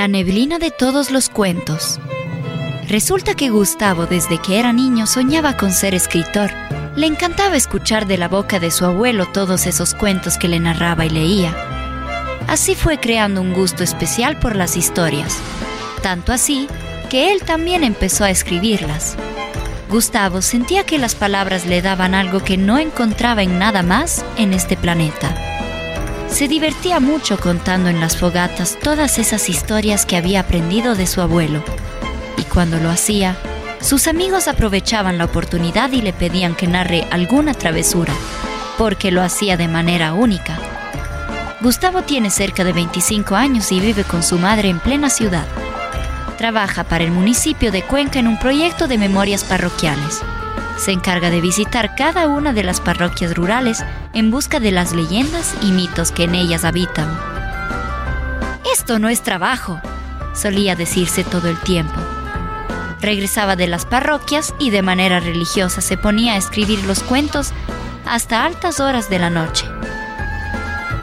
La neblina de todos los cuentos. Resulta que Gustavo desde que era niño soñaba con ser escritor. Le encantaba escuchar de la boca de su abuelo todos esos cuentos que le narraba y leía. Así fue creando un gusto especial por las historias, tanto así que él también empezó a escribirlas. Gustavo sentía que las palabras le daban algo que no encontraba en nada más en este planeta. Se divertía mucho contando en las fogatas todas esas historias que había aprendido de su abuelo. Y cuando lo hacía, sus amigos aprovechaban la oportunidad y le pedían que narre alguna travesura, porque lo hacía de manera única. Gustavo tiene cerca de 25 años y vive con su madre en plena ciudad. Trabaja para el municipio de Cuenca en un proyecto de memorias parroquiales. Se encarga de visitar cada una de las parroquias rurales en busca de las leyendas y mitos que en ellas habitan. Esto no es trabajo, solía decirse todo el tiempo. Regresaba de las parroquias y de manera religiosa se ponía a escribir los cuentos hasta altas horas de la noche.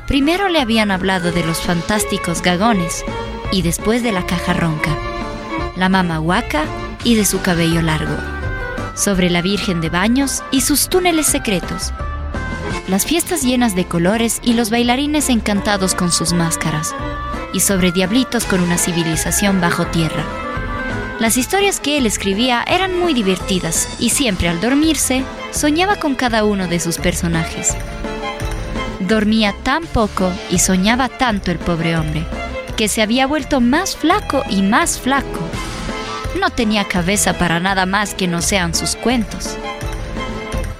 Primero le habían hablado de los fantásticos gagones y después de la caja ronca, la mama huaca y de su cabello largo, sobre la Virgen de Baños y sus túneles secretos, las fiestas llenas de colores y los bailarines encantados con sus máscaras, y sobre diablitos con una civilización bajo tierra. Las historias que él escribía eran muy divertidas y siempre al dormirse soñaba con cada uno de sus personajes. Dormía tan poco y soñaba tanto el pobre hombre, que se había vuelto más flaco y más flaco. No tenía cabeza para nada más que no sean sus cuentos.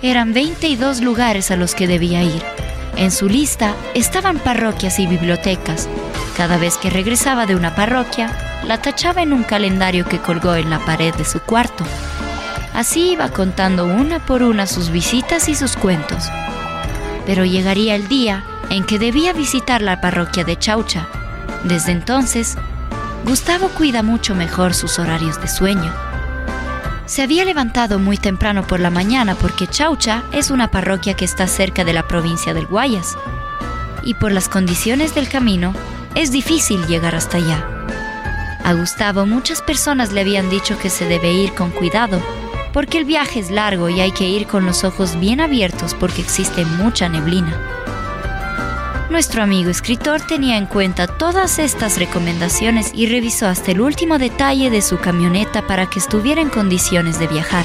Eran 22 lugares a los que debía ir. En su lista estaban parroquias y bibliotecas. Cada vez que regresaba de una parroquia, la tachaba en un calendario que colgó en la pared de su cuarto. Así iba contando una por una sus visitas y sus cuentos. Pero llegaría el día en que debía visitar la parroquia de Chaucha. Desde entonces, Gustavo cuida mucho mejor sus horarios de sueño. Se había levantado muy temprano por la mañana porque Chaucha es una parroquia que está cerca de la provincia del Guayas. Y por las condiciones del camino, es difícil llegar hasta allá. A Gustavo muchas personas le habían dicho que se debe ir con cuidado, porque el viaje es largo y hay que ir con los ojos bien abiertos porque existe mucha neblina. Nuestro amigo escritor tenía en cuenta todas estas recomendaciones y revisó hasta el último detalle de su camioneta para que estuviera en condiciones de viajar.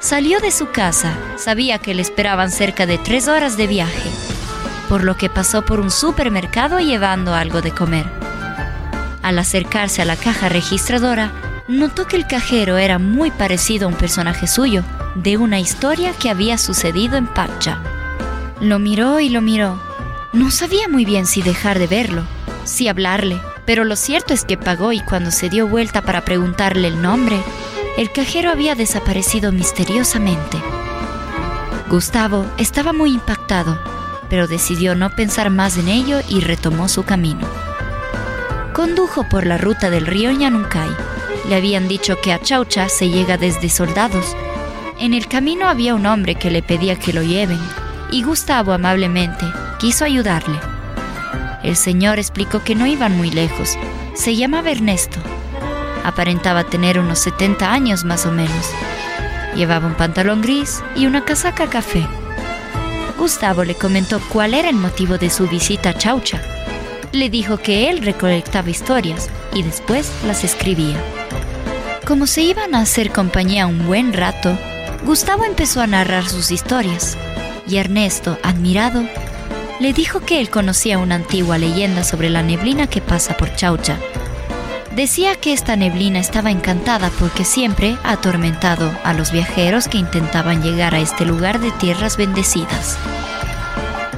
Salió de su casa, sabía que le esperaban cerca de tres horas de viaje, por lo que pasó por un supermercado llevando algo de comer. Al acercarse a la caja registradora, notó que el cajero era muy parecido a un personaje suyo, de una historia que había sucedido en Pacha. Lo miró y lo miró. No sabía muy bien si dejar de verlo, si hablarle, pero lo cierto es que pagó y cuando se dio vuelta para preguntarle el nombre, el cajero había desaparecido misteriosamente. Gustavo estaba muy impactado, pero decidió no pensar más en ello y retomó su camino. Condujo por la ruta del río Ñanuncay. Le habían dicho que a Chaucha se llega desde Soldados. En el camino había un hombre que le pedía que lo lleven, y Gustavo amablemente quiso ayudarle. El señor explicó que no iban muy lejos. Se llamaba Ernesto. Aparentaba tener unos 70 años más o menos. Llevaba un pantalón gris y una casaca café. Gustavo le comentó cuál era el motivo de su visita a Chaucha. Le dijo que él recolectaba historias y después las escribía. Como se iban a hacer compañía un buen rato, Gustavo empezó a narrar sus historias y Ernesto, admirado, le dijo que él conocía una antigua leyenda sobre la neblina que pasa por Chaucha. Decía que esta neblina estaba encantada porque siempre ha atormentado a los viajeros que intentaban llegar a este lugar de tierras bendecidas.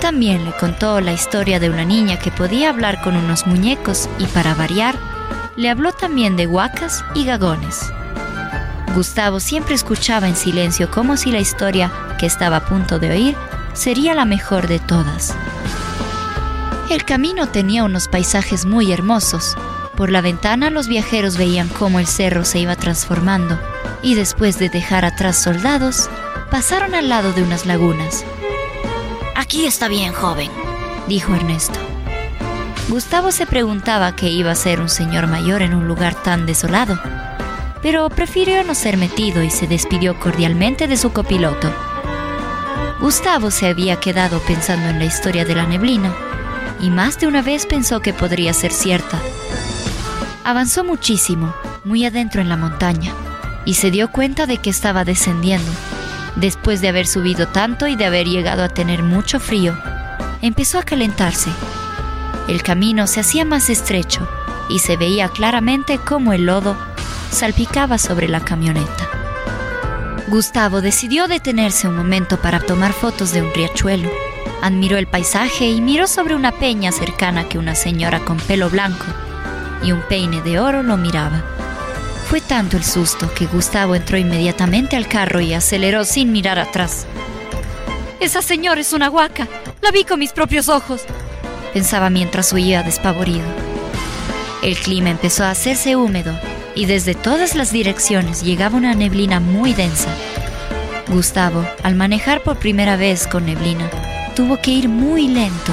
También le contó la historia de una niña que podía hablar con unos muñecos y para variar, le habló también de huacas y gagones. Gustavo siempre escuchaba en silencio como si la historia que estaba a punto de oír sería la mejor de todas. El camino tenía unos paisajes muy hermosos. Por la ventana los viajeros veían cómo el cerro se iba transformando y después de dejar atrás soldados, pasaron al lado de unas lagunas. Aquí está bien, joven, dijo Ernesto. Gustavo se preguntaba qué iba a ser un señor mayor en un lugar tan desolado, pero prefirió no ser metido y se despidió cordialmente de su copiloto. Gustavo se había quedado pensando en la historia de la neblina y más de una vez pensó que podría ser cierta. Avanzó muchísimo, muy adentro en la montaña, y se dio cuenta de que estaba descendiendo. Después de haber subido tanto y de haber llegado a tener mucho frío, empezó a calentarse. El camino se hacía más estrecho y se veía claramente cómo el lodo salpicaba sobre la camioneta. Gustavo decidió detenerse un momento para tomar fotos de un riachuelo. Admiró el paisaje y miró sobre una peña cercana que una señora con pelo blanco y un peine de oro lo miraba. Fue tanto el susto que Gustavo entró inmediatamente al carro y aceleró sin mirar atrás. Esa señora es una huaca. La vi con mis propios ojos, pensaba mientras huía despavorido. El clima empezó a hacerse húmedo y desde todas las direcciones llegaba una neblina muy densa. Gustavo, al manejar por primera vez con neblina, tuvo que ir muy lento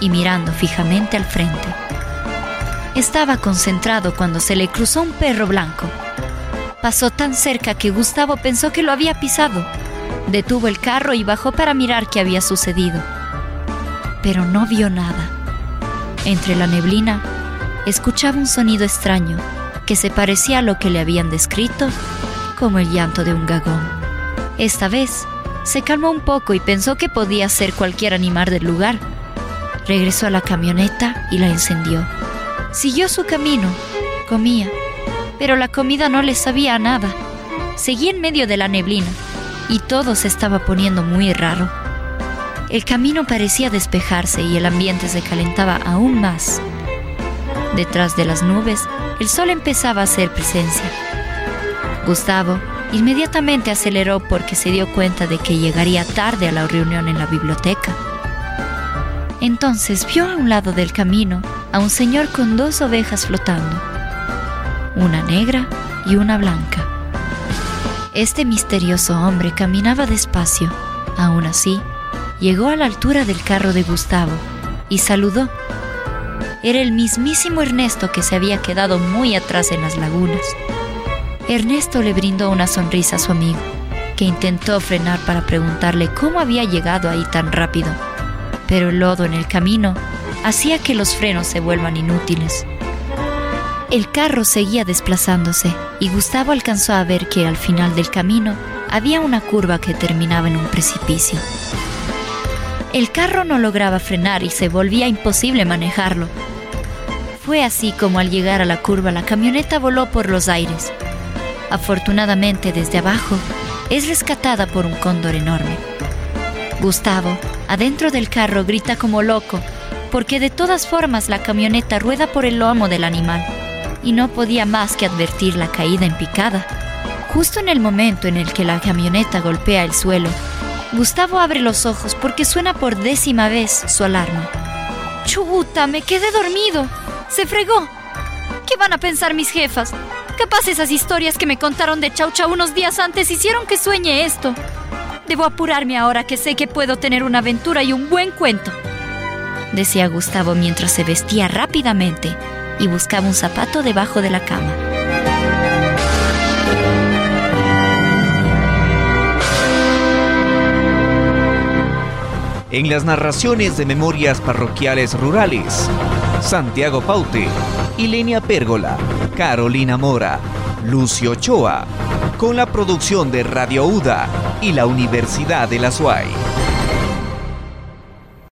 y mirando fijamente al frente. Estaba concentrado cuando se le cruzó un perro blanco. Pasó tan cerca que Gustavo pensó que lo había pisado. Detuvo el carro y bajó para mirar qué había sucedido. Pero no vio nada. Entre la neblina, escuchaba un sonido extraño que se parecía a lo que le habían descrito como el llanto de un gagón. Esta vez se calmó un poco y pensó que podía ser cualquier animal del lugar. Regresó a la camioneta y la encendió. Siguió su camino, comía, pero la comida no le sabía a nada. Seguía en medio de la neblina y todo se estaba poniendo muy raro. El camino parecía despejarse y el ambiente se calentaba aún más. Detrás de las nubes, el sol empezaba a hacer presencia. Gustavo inmediatamente aceleró porque se dio cuenta de que llegaría tarde a la reunión en la biblioteca. Entonces vio a un lado del camino a un señor con dos ovejas flotando, una negra y una blanca. Este misterioso hombre caminaba despacio. Aún así, llegó a la altura del carro de Gustavo y saludó. Era el mismísimo Ernesto que se había quedado muy atrás en las lagunas. Ernesto le brindó una sonrisa a su amigo, que intentó frenar para preguntarle cómo había llegado ahí tan rápido pero el lodo en el camino hacía que los frenos se vuelvan inútiles. El carro seguía desplazándose y Gustavo alcanzó a ver que al final del camino había una curva que terminaba en un precipicio. El carro no lograba frenar y se volvía imposible manejarlo. Fue así como al llegar a la curva la camioneta voló por los aires. Afortunadamente desde abajo es rescatada por un cóndor enorme. Gustavo, adentro del carro, grita como loco, porque de todas formas la camioneta rueda por el lomo del animal, y no podía más que advertir la caída en picada. Justo en el momento en el que la camioneta golpea el suelo, Gustavo abre los ojos porque suena por décima vez su alarma. ¡Chuta! Me quedé dormido. Se fregó. ¿Qué van a pensar mis jefas? Capaz esas historias que me contaron de Chau Chau unos días antes hicieron que sueñe esto. Debo apurarme ahora que sé que puedo tener una aventura y un buen cuento, decía Gustavo mientras se vestía rápidamente y buscaba un zapato debajo de la cama. En las narraciones de Memorias Parroquiales Rurales, Santiago Paute, Ilenia Pérgola, Carolina Mora, Lucio Ochoa, con la producción de Radio UDA y la Universidad de la SUAY.